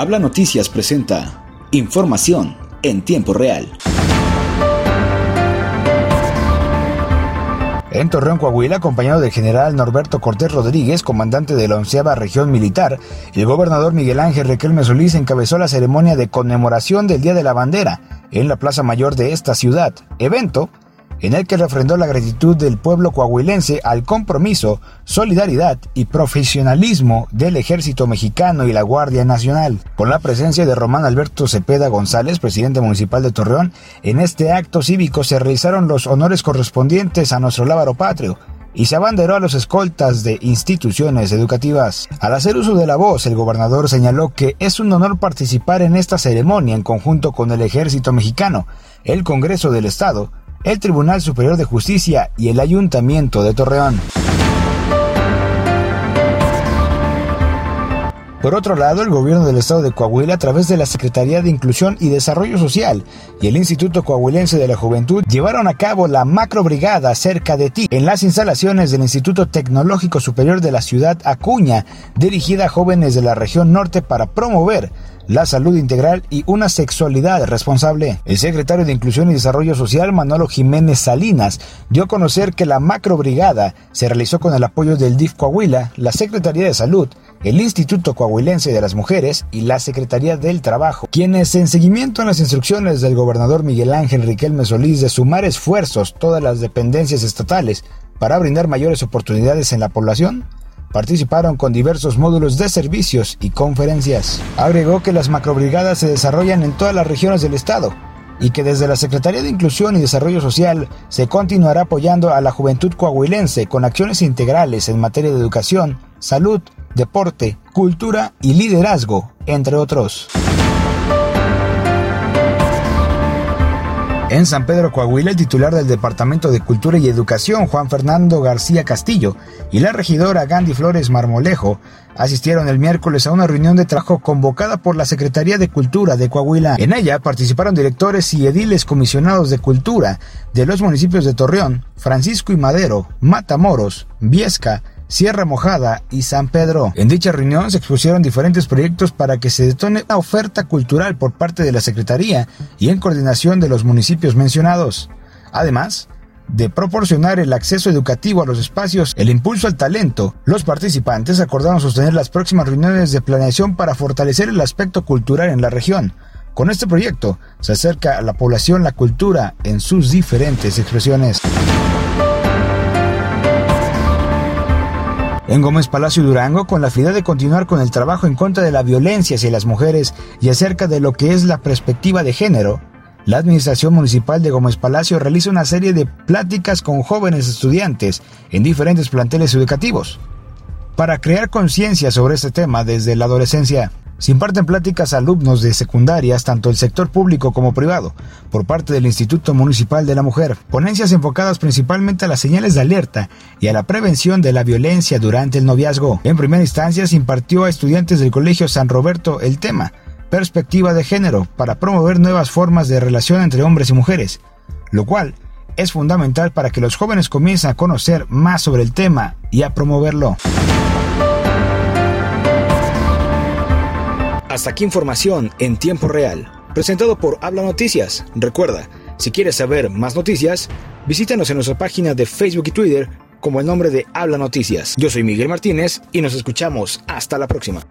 Habla Noticias presenta información en tiempo real. En Torreón, Coahuila, acompañado del general Norberto Cortés Rodríguez, comandante de la onceava región militar, el gobernador Miguel Ángel Requelme Solís encabezó la ceremonia de conmemoración del Día de la Bandera en la Plaza Mayor de esta ciudad, evento en el que refrendó la gratitud del pueblo coahuilense al compromiso, solidaridad y profesionalismo del ejército mexicano y la Guardia Nacional. Con la presencia de Román Alberto Cepeda González, presidente municipal de Torreón, en este acto cívico se realizaron los honores correspondientes a nuestro lábaro patrio, y se abanderó a los escoltas de instituciones educativas. Al hacer uso de la voz, el gobernador señaló que es un honor participar en esta ceremonia en conjunto con el ejército mexicano, el Congreso del Estado, el Tribunal Superior de Justicia y el Ayuntamiento de Torreón. Por otro lado, el gobierno del estado de Coahuila, a través de la Secretaría de Inclusión y Desarrollo Social y el Instituto Coahuilense de la Juventud, llevaron a cabo la macrobrigada cerca de ti en las instalaciones del Instituto Tecnológico Superior de la ciudad Acuña, dirigida a jóvenes de la región norte para promover la salud integral y una sexualidad responsable. El secretario de Inclusión y Desarrollo Social, Manolo Jiménez Salinas, dio a conocer que la macrobrigada se realizó con el apoyo del DIF Coahuila, la Secretaría de Salud, el Instituto Coahuilense de las Mujeres y la Secretaría del Trabajo, quienes en seguimiento a las instrucciones del gobernador Miguel Ángel Riquelme Solís de sumar esfuerzos todas las dependencias estatales para brindar mayores oportunidades en la población, participaron con diversos módulos de servicios y conferencias. Agregó que las macrobrigadas se desarrollan en todas las regiones del estado y que desde la Secretaría de Inclusión y Desarrollo Social se continuará apoyando a la juventud coahuilense con acciones integrales en materia de educación, salud, deporte, cultura y liderazgo, entre otros. En San Pedro Coahuila, el titular del Departamento de Cultura y Educación, Juan Fernando García Castillo, y la regidora Gandhi Flores Marmolejo asistieron el miércoles a una reunión de trabajo convocada por la Secretaría de Cultura de Coahuila. En ella participaron directores y ediles comisionados de cultura de los municipios de Torreón, Francisco y Madero, Matamoros, Viesca, Sierra Mojada y San Pedro. En dicha reunión se expusieron diferentes proyectos para que se detone una oferta cultural por parte de la Secretaría y en coordinación de los municipios mencionados. Además, de proporcionar el acceso educativo a los espacios, el impulso al talento, los participantes acordaron sostener las próximas reuniones de planeación para fortalecer el aspecto cultural en la región. Con este proyecto se acerca a la población la cultura en sus diferentes expresiones. En Gómez Palacio Durango, con la finalidad de continuar con el trabajo en contra de la violencia hacia las mujeres y acerca de lo que es la perspectiva de género, la Administración Municipal de Gómez Palacio realiza una serie de pláticas con jóvenes estudiantes en diferentes planteles educativos para crear conciencia sobre este tema desde la adolescencia. Se imparten pláticas a alumnos de secundarias, tanto del sector público como privado, por parte del Instituto Municipal de la Mujer. Ponencias enfocadas principalmente a las señales de alerta y a la prevención de la violencia durante el noviazgo. En primera instancia se impartió a estudiantes del Colegio San Roberto el tema, perspectiva de género, para promover nuevas formas de relación entre hombres y mujeres, lo cual es fundamental para que los jóvenes comiencen a conocer más sobre el tema y a promoverlo. Hasta aquí información en tiempo real, presentado por Habla Noticias. Recuerda, si quieres saber más noticias, visítanos en nuestra página de Facebook y Twitter como el nombre de Habla Noticias. Yo soy Miguel Martínez y nos escuchamos hasta la próxima.